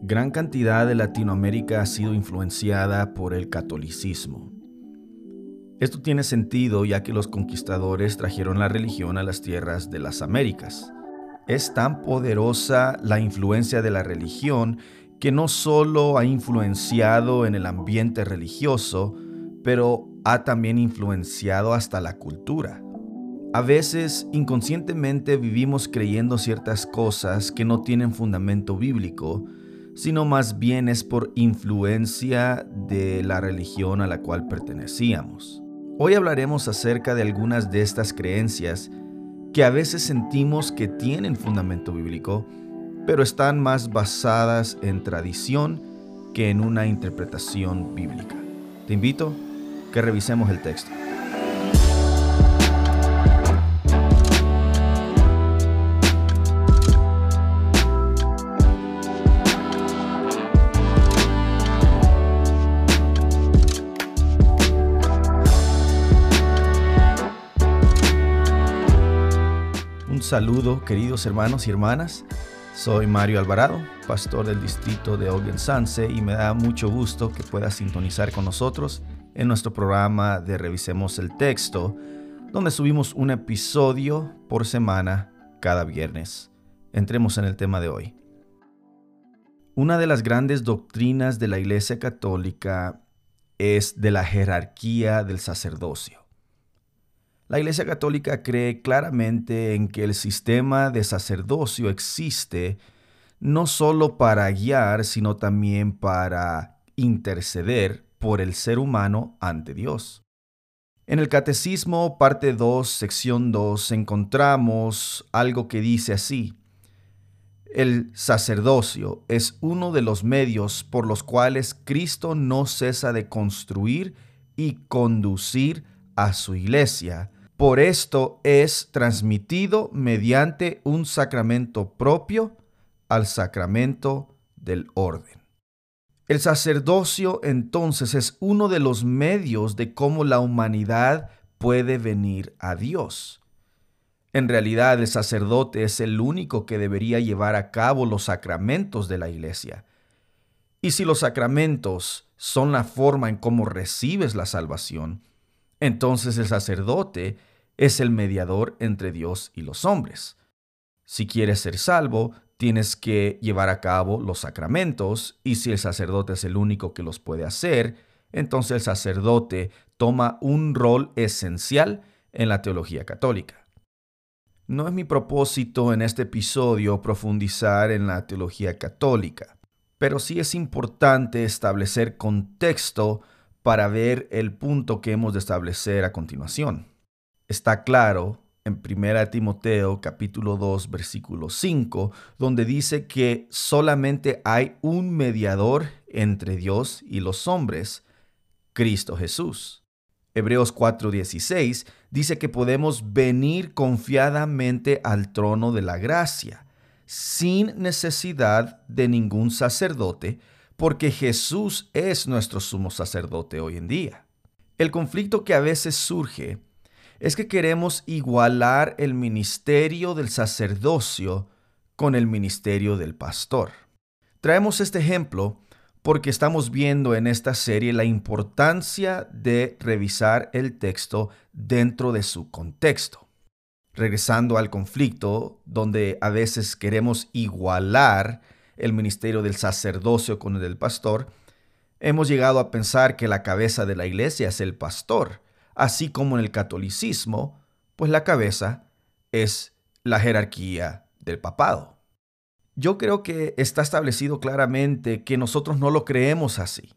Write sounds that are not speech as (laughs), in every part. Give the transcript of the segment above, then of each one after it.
Gran cantidad de Latinoamérica ha sido influenciada por el catolicismo. Esto tiene sentido ya que los conquistadores trajeron la religión a las tierras de las Américas. Es tan poderosa la influencia de la religión que no solo ha influenciado en el ambiente religioso, pero ha también influenciado hasta la cultura. A veces inconscientemente vivimos creyendo ciertas cosas que no tienen fundamento bíblico, sino más bien es por influencia de la religión a la cual pertenecíamos. Hoy hablaremos acerca de algunas de estas creencias que a veces sentimos que tienen fundamento bíblico, pero están más basadas en tradición que en una interpretación bíblica. Te invito que revisemos el texto. Saludo, queridos hermanos y hermanas. Soy Mario Alvarado, pastor del distrito de Ogen Sanse, y me da mucho gusto que puedas sintonizar con nosotros en nuestro programa de Revisemos el Texto, donde subimos un episodio por semana cada viernes. Entremos en el tema de hoy. Una de las grandes doctrinas de la Iglesia Católica es de la jerarquía del sacerdocio. La Iglesia Católica cree claramente en que el sistema de sacerdocio existe no solo para guiar, sino también para interceder por el ser humano ante Dios. En el Catecismo, parte 2, sección 2, encontramos algo que dice así. El sacerdocio es uno de los medios por los cuales Cristo no cesa de construir y conducir a su iglesia, por esto es transmitido mediante un sacramento propio al sacramento del orden. El sacerdocio entonces es uno de los medios de cómo la humanidad puede venir a Dios. En realidad el sacerdote es el único que debería llevar a cabo los sacramentos de la iglesia. Y si los sacramentos son la forma en cómo recibes la salvación, entonces el sacerdote es el mediador entre Dios y los hombres. Si quieres ser salvo, tienes que llevar a cabo los sacramentos y si el sacerdote es el único que los puede hacer, entonces el sacerdote toma un rol esencial en la teología católica. No es mi propósito en este episodio profundizar en la teología católica, pero sí es importante establecer contexto para ver el punto que hemos de establecer a continuación está claro en 1 Timoteo capítulo 2 versículo 5, donde dice que solamente hay un mediador entre Dios y los hombres, Cristo Jesús. Hebreos 4:16 dice que podemos venir confiadamente al trono de la gracia, sin necesidad de ningún sacerdote, porque Jesús es nuestro sumo sacerdote hoy en día. El conflicto que a veces surge es que queremos igualar el ministerio del sacerdocio con el ministerio del pastor. Traemos este ejemplo porque estamos viendo en esta serie la importancia de revisar el texto dentro de su contexto. Regresando al conflicto, donde a veces queremos igualar el ministerio del sacerdocio con el del pastor, hemos llegado a pensar que la cabeza de la iglesia es el pastor así como en el catolicismo, pues la cabeza es la jerarquía del papado. Yo creo que está establecido claramente que nosotros no lo creemos así.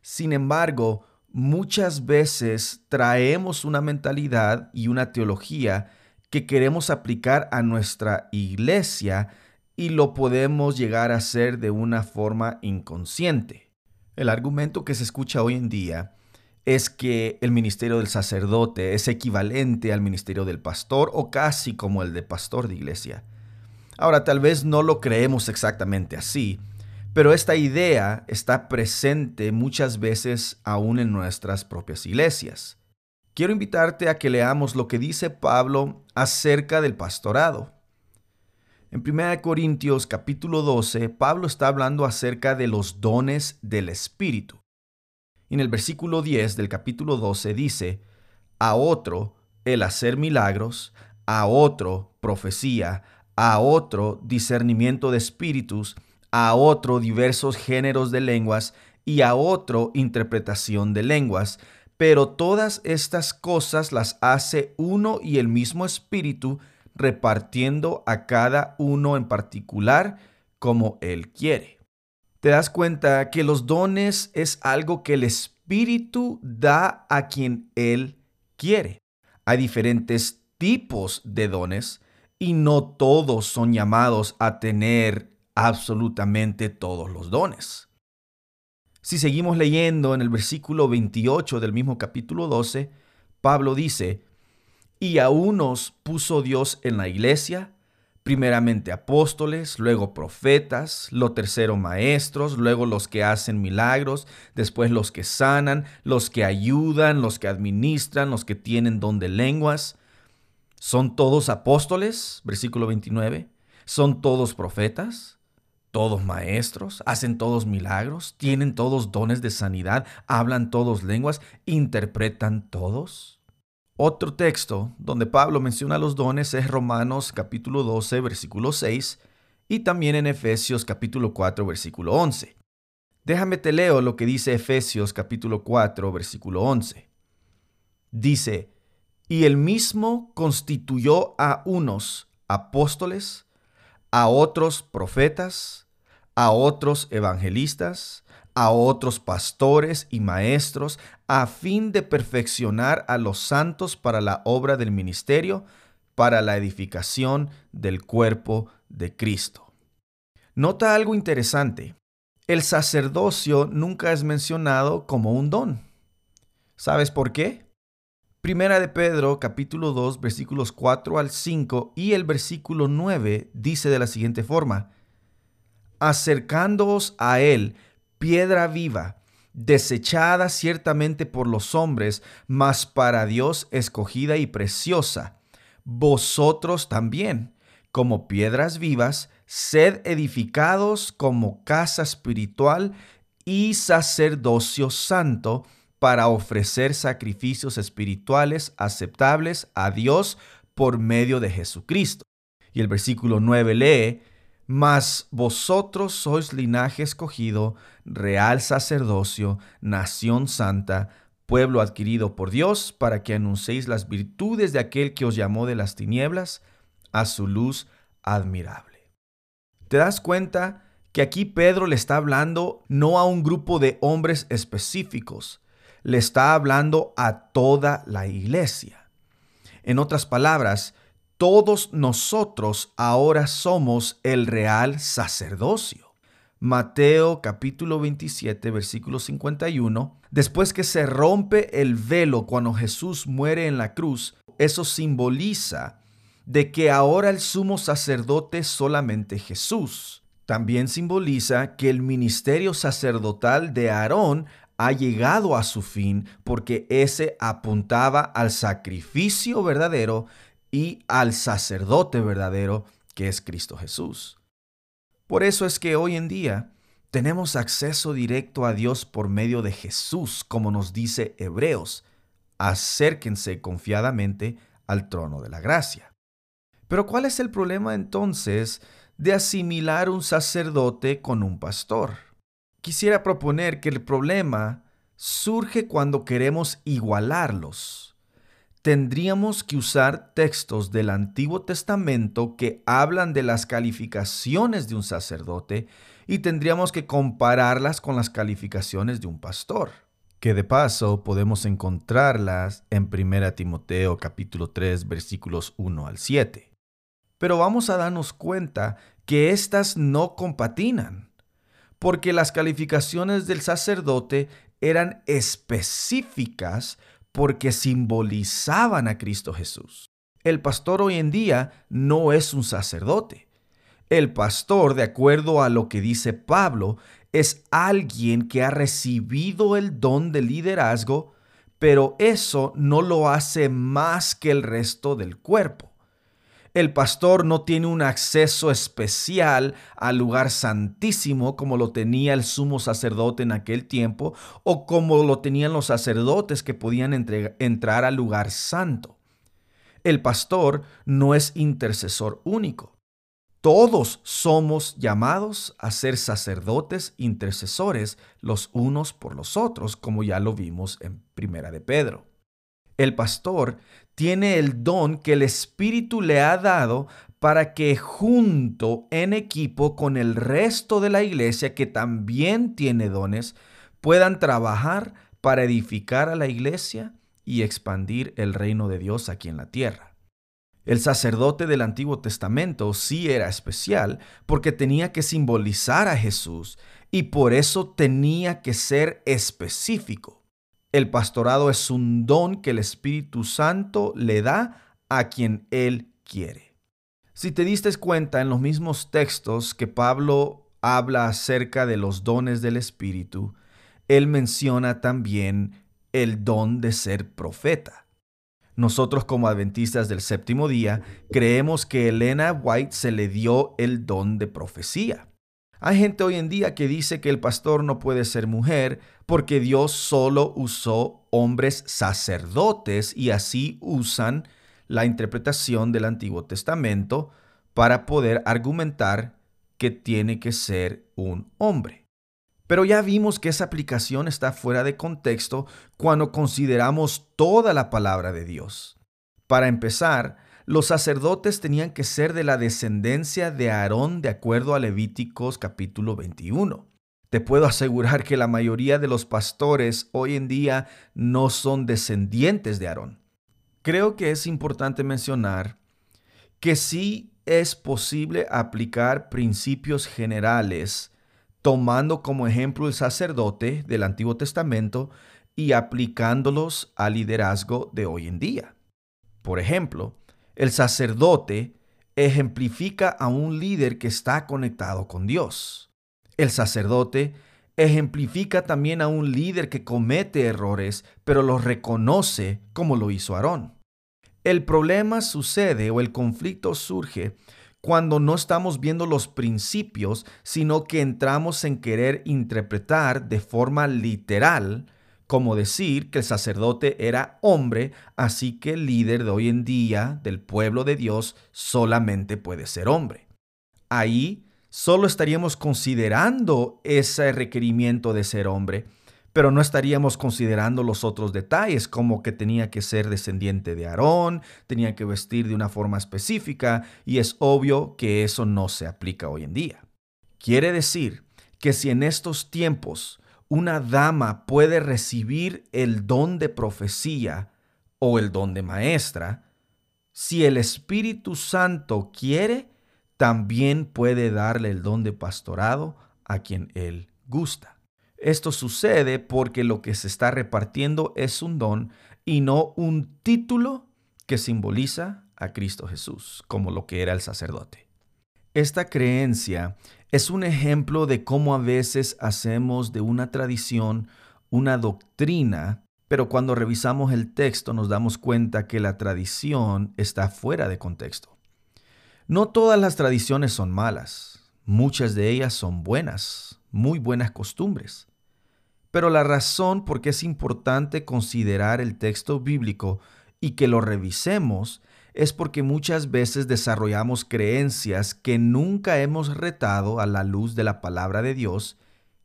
Sin embargo, muchas veces traemos una mentalidad y una teología que queremos aplicar a nuestra iglesia y lo podemos llegar a hacer de una forma inconsciente. El argumento que se escucha hoy en día es que el ministerio del sacerdote es equivalente al ministerio del pastor o casi como el de pastor de iglesia. Ahora, tal vez no lo creemos exactamente así, pero esta idea está presente muchas veces aún en nuestras propias iglesias. Quiero invitarte a que leamos lo que dice Pablo acerca del pastorado. En 1 Corintios capítulo 12, Pablo está hablando acerca de los dones del Espíritu. En el versículo 10 del capítulo 12 dice, a otro el hacer milagros, a otro profecía, a otro discernimiento de espíritus, a otro diversos géneros de lenguas y a otro interpretación de lenguas. Pero todas estas cosas las hace uno y el mismo espíritu, repartiendo a cada uno en particular como Él quiere. Te das cuenta que los dones es algo que el Espíritu da a quien Él quiere. Hay diferentes tipos de dones y no todos son llamados a tener absolutamente todos los dones. Si seguimos leyendo en el versículo 28 del mismo capítulo 12, Pablo dice, y a unos puso Dios en la iglesia, primeramente apóstoles, luego profetas, lo tercero maestros, luego los que hacen milagros, después los que sanan, los que ayudan, los que administran, los que tienen don de lenguas. ¿Son todos apóstoles? Versículo 29. ¿Son todos profetas? ¿Todos maestros? ¿Hacen todos milagros? ¿Tienen todos dones de sanidad? ¿Hablan todos lenguas? ¿Interpretan todos? Otro texto donde Pablo menciona los dones es Romanos capítulo 12, versículo 6 y también en Efesios capítulo 4, versículo 11. Déjame te leo lo que dice Efesios capítulo 4, versículo 11. Dice, y el mismo constituyó a unos apóstoles, a otros profetas, a otros evangelistas, a otros pastores y maestros, a fin de perfeccionar a los santos para la obra del ministerio, para la edificación del cuerpo de Cristo. Nota algo interesante. El sacerdocio nunca es mencionado como un don. ¿Sabes por qué? Primera de Pedro, capítulo 2, versículos 4 al 5 y el versículo 9 dice de la siguiente forma, acercándoos a Él, piedra viva, desechada ciertamente por los hombres, mas para Dios escogida y preciosa. Vosotros también, como piedras vivas, sed edificados como casa espiritual y sacerdocio santo para ofrecer sacrificios espirituales aceptables a Dios por medio de Jesucristo. Y el versículo 9 lee, mas vosotros sois linaje escogido, real sacerdocio, nación santa, pueblo adquirido por Dios, para que anunciéis las virtudes de aquel que os llamó de las tinieblas a su luz admirable. ¿Te das cuenta que aquí Pedro le está hablando no a un grupo de hombres específicos, le está hablando a toda la iglesia? En otras palabras, todos nosotros ahora somos el real sacerdocio. Mateo capítulo 27 versículo 51, después que se rompe el velo cuando Jesús muere en la cruz, eso simboliza de que ahora el sumo sacerdote es solamente Jesús. También simboliza que el ministerio sacerdotal de Aarón ha llegado a su fin porque ese apuntaba al sacrificio verdadero y al sacerdote verdadero que es Cristo Jesús. Por eso es que hoy en día tenemos acceso directo a Dios por medio de Jesús, como nos dice Hebreos. Acérquense confiadamente al trono de la gracia. Pero ¿cuál es el problema entonces de asimilar un sacerdote con un pastor? Quisiera proponer que el problema surge cuando queremos igualarlos tendríamos que usar textos del Antiguo Testamento que hablan de las calificaciones de un sacerdote y tendríamos que compararlas con las calificaciones de un pastor. Que de paso podemos encontrarlas en 1 Timoteo capítulo 3 versículos 1 al 7. Pero vamos a darnos cuenta que éstas no compatinan, porque las calificaciones del sacerdote eran específicas porque simbolizaban a Cristo Jesús. El pastor hoy en día no es un sacerdote. El pastor, de acuerdo a lo que dice Pablo, es alguien que ha recibido el don de liderazgo, pero eso no lo hace más que el resto del cuerpo. El pastor no tiene un acceso especial al lugar santísimo como lo tenía el sumo sacerdote en aquel tiempo o como lo tenían los sacerdotes que podían entrar al lugar santo. El pastor no es intercesor único. Todos somos llamados a ser sacerdotes intercesores los unos por los otros, como ya lo vimos en Primera de Pedro. El pastor tiene el don que el Espíritu le ha dado para que junto en equipo con el resto de la iglesia que también tiene dones, puedan trabajar para edificar a la iglesia y expandir el reino de Dios aquí en la tierra. El sacerdote del Antiguo Testamento sí era especial porque tenía que simbolizar a Jesús y por eso tenía que ser específico. El pastorado es un don que el Espíritu Santo le da a quien Él quiere. Si te diste cuenta en los mismos textos que Pablo habla acerca de los dones del Espíritu, él menciona también el don de ser profeta. Nosotros como adventistas del séptimo día creemos que Elena White se le dio el don de profecía. Hay gente hoy en día que dice que el pastor no puede ser mujer porque Dios solo usó hombres sacerdotes y así usan la interpretación del Antiguo Testamento para poder argumentar que tiene que ser un hombre. Pero ya vimos que esa aplicación está fuera de contexto cuando consideramos toda la palabra de Dios. Para empezar, los sacerdotes tenían que ser de la descendencia de Aarón de acuerdo a Levíticos capítulo 21. Te puedo (laughs) asegurar que la mayoría de los pastores hoy en día no son descendientes de Aarón. Creo que es importante mencionar que sí es posible aplicar principios generales tomando como ejemplo el sacerdote del Antiguo Testamento y aplicándolos al liderazgo de hoy en día. Por ejemplo, el sacerdote ejemplifica a un líder que está conectado con Dios. El sacerdote ejemplifica también a un líder que comete errores, pero los reconoce como lo hizo Aarón. El problema sucede o el conflicto surge cuando no estamos viendo los principios, sino que entramos en querer interpretar de forma literal como decir que el sacerdote era hombre, así que el líder de hoy en día del pueblo de Dios solamente puede ser hombre. Ahí solo estaríamos considerando ese requerimiento de ser hombre, pero no estaríamos considerando los otros detalles, como que tenía que ser descendiente de Aarón, tenía que vestir de una forma específica, y es obvio que eso no se aplica hoy en día. Quiere decir que si en estos tiempos una dama puede recibir el don de profecía o el don de maestra, si el Espíritu Santo quiere, también puede darle el don de pastorado a quien él gusta. Esto sucede porque lo que se está repartiendo es un don y no un título que simboliza a Cristo Jesús, como lo que era el sacerdote. Esta creencia es un ejemplo de cómo a veces hacemos de una tradición una doctrina, pero cuando revisamos el texto nos damos cuenta que la tradición está fuera de contexto. No todas las tradiciones son malas, muchas de ellas son buenas, muy buenas costumbres. Pero la razón por qué es importante considerar el texto bíblico y que lo revisemos es porque muchas veces desarrollamos creencias que nunca hemos retado a la luz de la palabra de Dios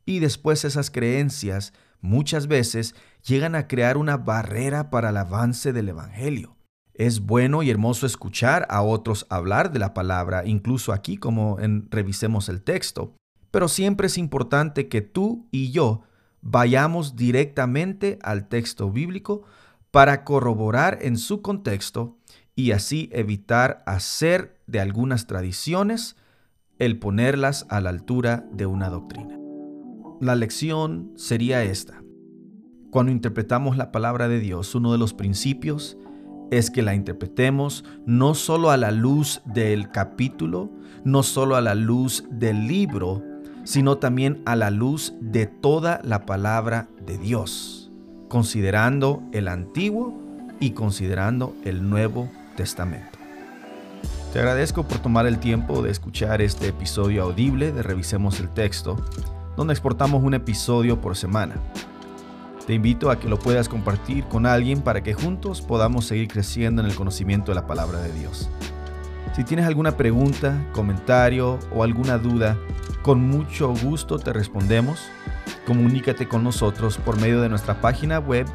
y después esas creencias muchas veces llegan a crear una barrera para el avance del Evangelio. Es bueno y hermoso escuchar a otros hablar de la palabra, incluso aquí como en revisemos el texto, pero siempre es importante que tú y yo vayamos directamente al texto bíblico para corroborar en su contexto y así evitar hacer de algunas tradiciones el ponerlas a la altura de una doctrina. La lección sería esta. Cuando interpretamos la palabra de Dios, uno de los principios es que la interpretemos no solo a la luz del capítulo, no solo a la luz del libro, sino también a la luz de toda la palabra de Dios, considerando el antiguo y considerando el nuevo Testamento. Te agradezco por tomar el tiempo de escuchar este episodio audible de Revisemos el Texto, donde exportamos un episodio por semana. Te invito a que lo puedas compartir con alguien para que juntos podamos seguir creciendo en el conocimiento de la palabra de Dios. Si tienes alguna pregunta, comentario o alguna duda, con mucho gusto te respondemos. Comunícate con nosotros por medio de nuestra página web,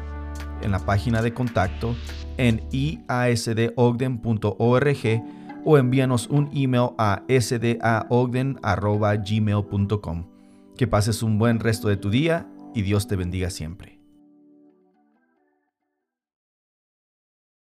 en la página de contacto, en iasdogden.org o envíanos un email a sdaogden.gmail.com. Que pases un buen resto de tu día y Dios te bendiga siempre.